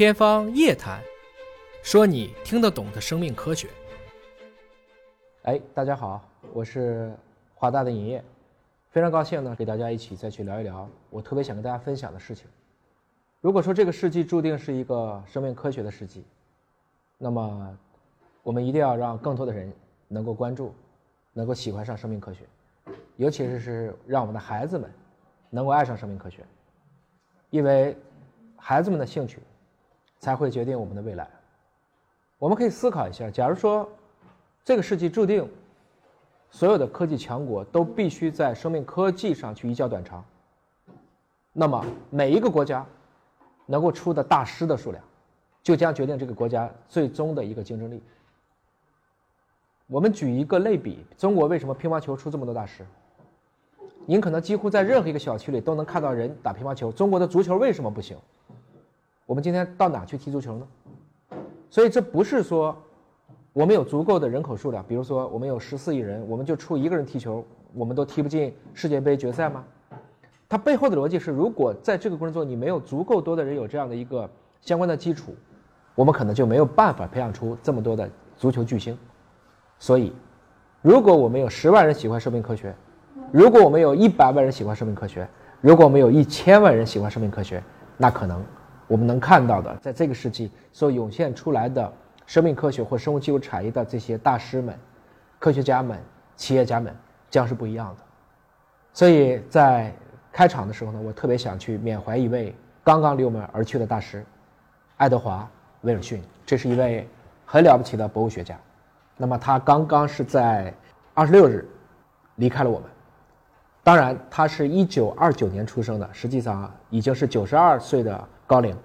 天方夜谭，说你听得懂的生命科学。哎，大家好，我是华大的尹烨，非常高兴呢，给大家一起再去聊一聊我特别想跟大家分享的事情。如果说这个世纪注定是一个生命科学的世纪，那么我们一定要让更多的人能够关注，能够喜欢上生命科学，尤其是是让我们的孩子们能够爱上生命科学，因为孩子们的兴趣才会决定我们的未来。我们可以思考一下，假如说这个世纪注定所有的科技强国都必须在生命科技上去一较短长，那么每一个国家能够出的大师的数量，就将决定这个国家最终的一个竞争力。我们举一个类比，中国为什么乒乓球出这么多大师？您可能几乎在任何一个小区里都能看到人打乒乓球。中国的足球为什么不行？我们今天到哪去踢足球呢？所以这不是说我们有足够的人口数量，比如说我们有十四亿人，我们就出一个人踢球，我们都踢不进世界杯决赛吗？它背后的逻辑是，如果在这个过程中你没有足够多的人有这样的一个相关的基础，我们可能就没有办法培养出这么多的足球巨星。所以，如果我们有十万人喜欢生命科学，如果我们有一百万人喜欢生命科学，如果我们有一千万人喜欢生命科学，那可能我们能看到的，在这个世纪所涌现出来的生命科学或生物技术产业的这些大师们、科学家们、企业家们，将是不一样的。所以在开场的时候呢，我特别想去缅怀一位刚刚离我们而去的大师——爱德华·威尔逊。这是一位很了不起的博物学家。那么他刚刚是在二十六日离开了我们。当然，他是一九二九年出生的，实际上已经是九十二岁的高龄。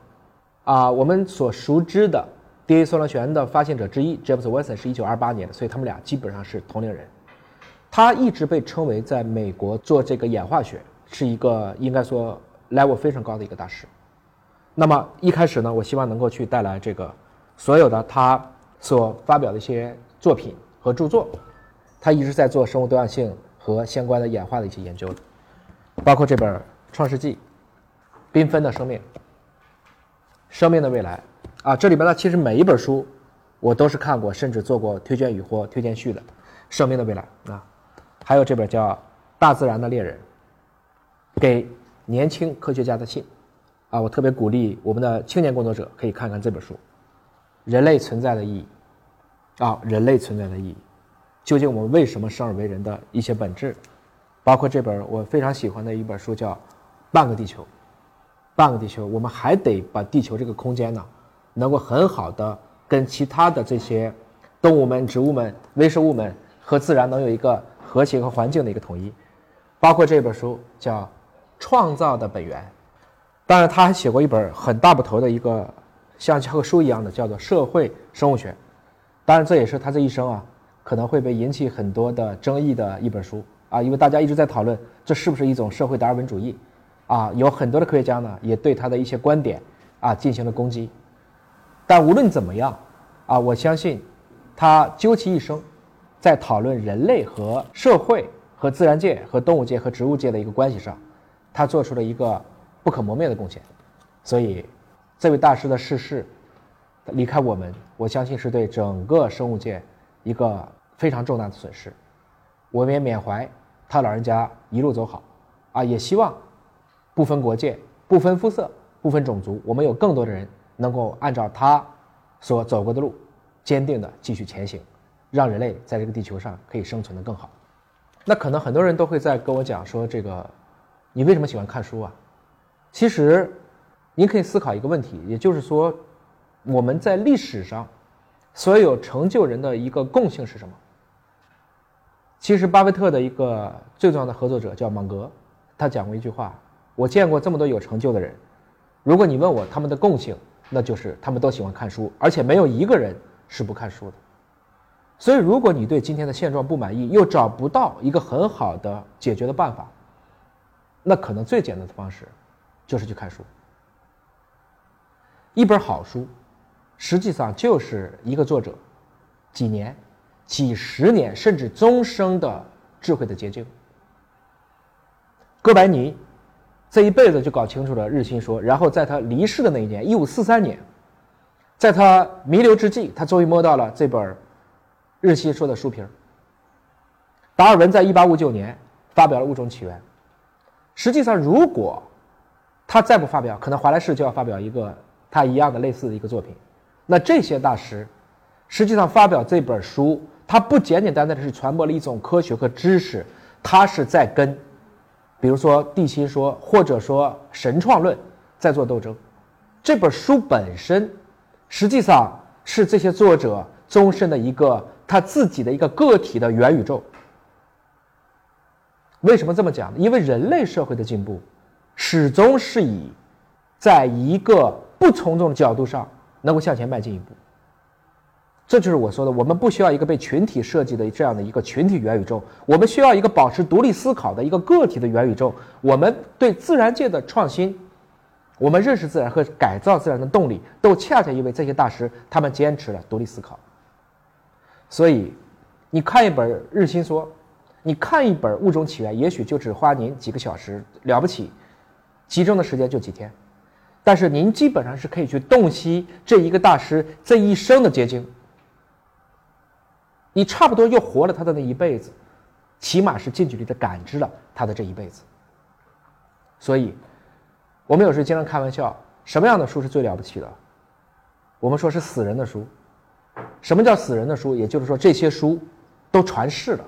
啊，我们所熟知的 DNA 双螺旋的发现者之一 James Watson 是一九二八年的，所以他们俩基本上是同龄人。他一直被称为在美国做这个演化学是一个应该说 level 非常高的一个大师。那么一开始呢，我希望能够去带来这个所有的他所发表的一些。作品和著作，他一直在做生物多样性和相关的演化的一些研究，包括这本《创世纪》，缤纷的生命，生命的未来。啊，这里边呢其实每一本书我都是看过，甚至做过推荐语或推荐序的，《生命的未来》啊，还有这本叫《大自然的猎人》，给年轻科学家的信。啊，我特别鼓励我们的青年工作者可以看看这本书，《人类存在的意义》。啊，人类存在的意义，究竟我们为什么生而为人的一些本质，包括这本我非常喜欢的一本书叫《半个地球》，半个地球，我们还得把地球这个空间呢，能够很好的跟其他的这些动物们、植物们、微生物们和自然能有一个和谐和环境的一个统一，包括这本书叫《创造的本源》，当然他还写过一本很大部头的一个像教科书一样的，叫做《社会生物学》。当然，这也是他这一生啊，可能会被引起很多的争议的一本书啊，因为大家一直在讨论这是不是一种社会达尔文主义，啊，有很多的科学家呢也对他的一些观点啊进行了攻击。但无论怎么样，啊，我相信他究其一生，在讨论人类和社会和自然界和动物界和植物界的一个关系上，他做出了一个不可磨灭的贡献。所以，这位大师的逝世。离开我们，我相信是对整个生物界一个非常重大的损失。我们也缅怀他老人家一路走好，啊，也希望不分国界、不分肤色、不分种族，我们有更多的人能够按照他所走过的路，坚定的继续前行，让人类在这个地球上可以生存的更好。那可能很多人都会在跟我讲说，这个你为什么喜欢看书啊？其实，您可以思考一个问题，也就是说。我们在历史上，所有成就人的一个共性是什么？其实，巴菲特的一个最重要的合作者叫芒格，他讲过一句话：“我见过这么多有成就的人，如果你问我他们的共性，那就是他们都喜欢看书，而且没有一个人是不看书的。”所以，如果你对今天的现状不满意，又找不到一个很好的解决的办法，那可能最简单的方式就是去看书。一本好书。实际上就是一个作者几年、几十年甚至终生的智慧的结晶。哥白尼这一辈子就搞清楚了日心说，然后在他离世的那一年，一五四三年，在他弥留之际，他终于摸到了这本日心说的书皮。达尔文在1859年发表了《物种起源》。实际上，如果他再不发表，可能华莱士就要发表一个他一样的类似的一个作品。那这些大师，实际上发表这本书，他不简简单单的是传播了一种科学和知识，他是在跟，比如说地心说或者说神创论在做斗争。这本书本身，实际上是这些作者终身的一个他自己的一个个体的元宇宙。为什么这么讲呢？因为人类社会的进步，始终是以，在一个不从众的角度上能够向前迈进一步。这就是我说的，我们不需要一个被群体设计的这样的一个群体元宇宙，我们需要一个保持独立思考的一个个体的元宇宙。我们对自然界的创新，我们认识自然和改造自然的动力，都恰恰因为这些大师他们坚持了独立思考。所以，你看一本《日心说》。你看一本《物种起源》，也许就只花您几个小时，了不起，集中的时间就几天，但是您基本上是可以去洞悉这一个大师这一生的结晶。你差不多又活了他的那一辈子，起码是近距离的感知了他的这一辈子。所以，我们有时经常开玩笑，什么样的书是最了不起的？我们说是死人的书。什么叫死人的书？也就是说，这些书都传世了。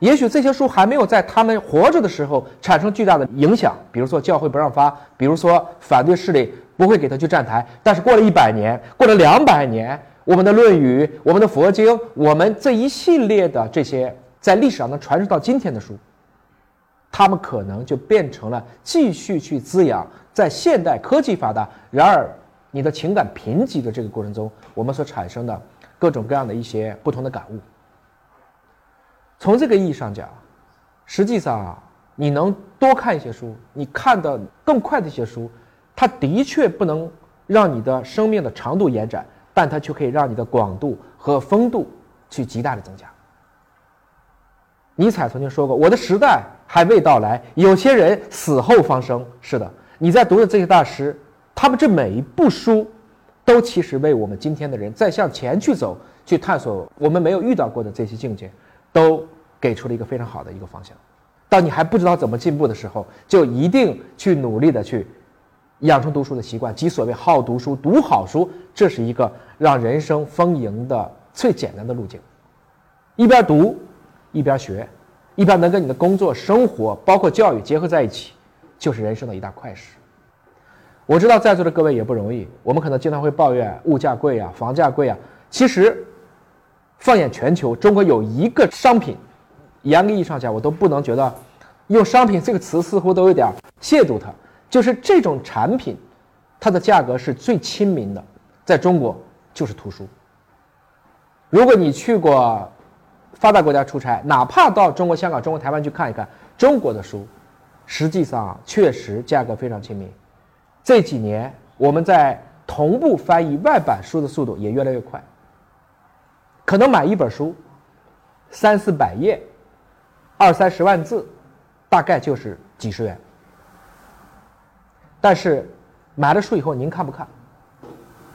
也许这些书还没有在他们活着的时候产生巨大的影响，比如说教会不让发，比如说反对势力不会给他去站台。但是过了一百年，过了两百年，我们的《论语》、我们的佛经、我们这一系列的这些在历史上能传世到今天的书，他们可能就变成了继续去滋养在现代科技发达，然而你的情感贫瘠的这个过程中，我们所产生的各种各样的一些不同的感悟。从这个意义上讲，实际上啊，你能多看一些书，你看的更快的一些书，它的确不能让你的生命的长度延展，但它却可以让你的广度和风度去极大的增加。尼采曾经说过：“我的时代还未到来，有些人死后方生。”是的，你在读的这些大师，他们这每一部书，都其实为我们今天的人在向前去走，去探索我们没有遇到过的这些境界。都给出了一个非常好的一个方向。当你还不知道怎么进步的时候，就一定去努力的去养成读书的习惯，即所谓好读书、读好书，这是一个让人生丰盈的最简单的路径。一边读，一边学，一边能跟你的工作、生活，包括教育结合在一起，就是人生的一大快事。我知道在座的各位也不容易，我们可能经常会抱怨物价贵啊、房价贵啊，其实。放眼全球，中国有一个商品，严格意义上讲，我都不能觉得用“商品”这个词似乎都有点亵渎它。就是这种产品，它的价格是最亲民的，在中国就是图书。如果你去过发达国家出差，哪怕到中国香港、中国台湾去看一看，中国的书，实际上确实价格非常亲民。这几年我们在同步翻译外版书的速度也越来越快。可能买一本书，三四百页，二三十万字，大概就是几十元。但是买了书以后，您看不看？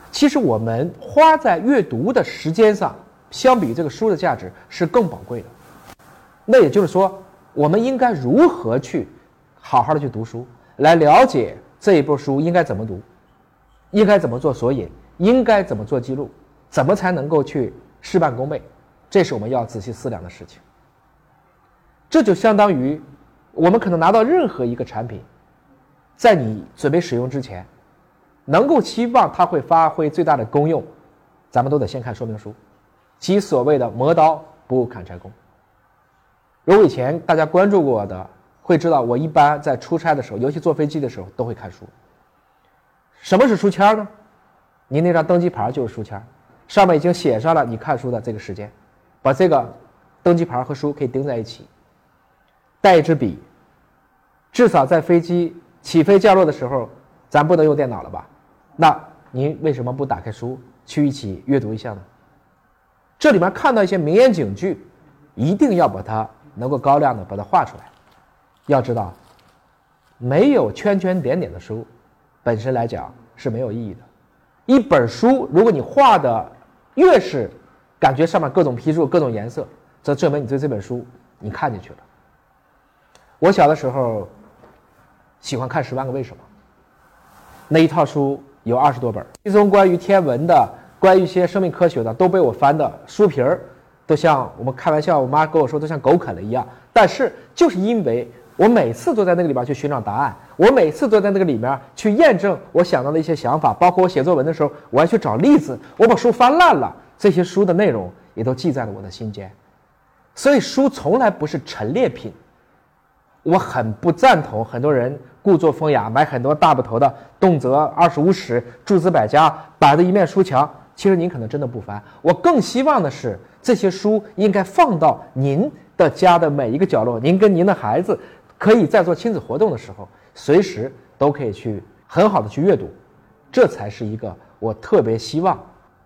其实我们花在阅读的时间上，相比这个书的价值是更宝贵的。那也就是说，我们应该如何去好好的去读书，来了解这一部书应该怎么读，应该怎么做索引，应该怎么做记录，怎么才能够去。事半功倍，这是我们要仔细思量的事情。这就相当于，我们可能拿到任何一个产品，在你准备使用之前，能够期望它会发挥最大的功用，咱们都得先看说明书，即所谓的“磨刀不误砍柴工”。如果以前大家关注过的，会知道我一般在出差的时候，尤其坐飞机的时候，都会看书。什么是书签呢？您那张登机牌就是书签。上面已经写上了你看书的这个时间，把这个登机牌和书可以钉在一起，带一支笔，至少在飞机起飞降落的时候，咱不能用电脑了吧？那您为什么不打开书去一起阅读一下呢？这里面看到一些名言警句，一定要把它能够高亮的把它画出来。要知道，没有圈圈点点的书，本身来讲是没有意义的。一本书，如果你画的越是感觉上面各种批注、各种颜色，则证明你对这本书你看进去了。我小的时候喜欢看《十万个为什么》，那一套书有二十多本，其中关于天文的、关于一些生命科学的，都被我翻的书皮儿都像我们开玩笑，我妈跟我说都像狗啃了一样。但是就是因为我每次都在那个里边去寻找答案，我每次都在那个里面去验证我想到的一些想法，包括我写作文的时候，我还去找例子，我把书翻烂了，这些书的内容也都记在了我的心间。所以书从来不是陈列品。我很不赞同很多人故作风雅，买很多大部头的，动辄二十五史、诸子百家摆的一面书墙。其实您可能真的不翻。我更希望的是，这些书应该放到您的家的每一个角落。您跟您的孩子可以在做亲子活动的时候，随时都可以去很好的去阅读。这才是一个我特别希望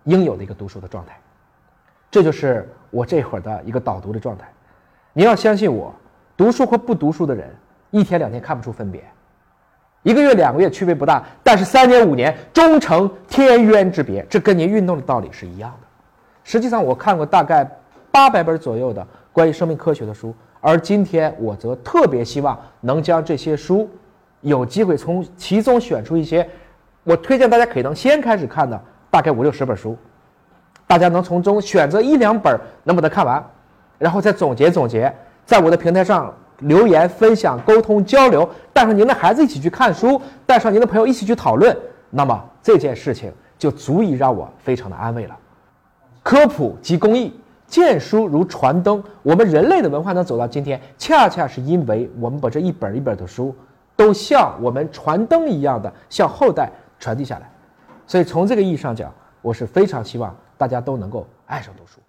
应有的一个读书的状态。这就是我这会儿的一个导读的状态。您要相信我。读书和不读书的人，一天两天看不出分别，一个月两个月区别不大，但是三年五年终成天渊之别。这跟您运动的道理是一样的。实际上，我看过大概八百本左右的关于生命科学的书，而今天我则特别希望能将这些书有机会从其中选出一些，我推荐大家可以能先开始看的大概五六十本书，大家能从中选择一两本能把它看完，然后再总结总结。在我的平台上留言、分享、沟通、交流，带上您的孩子一起去看书，带上您的朋友一起去讨论，那么这件事情就足以让我非常的安慰了。科普及公益，见书如传灯。我们人类的文化能走到今天，恰恰是因为我们把这一本一本的书，都像我们传灯一样的向后代传递下来。所以从这个意义上讲，我是非常希望大家都能够爱上读书。